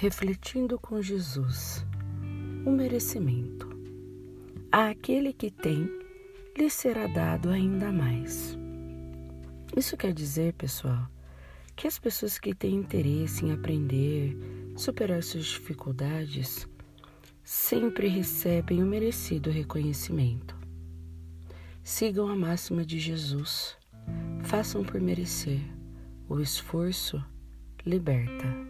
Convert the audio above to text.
refletindo com Jesus o merecimento. A aquele que tem, lhe será dado ainda mais. Isso quer dizer, pessoal, que as pessoas que têm interesse em aprender, superar suas dificuldades, sempre recebem o merecido reconhecimento. Sigam a máxima de Jesus, façam por merecer, o esforço liberta.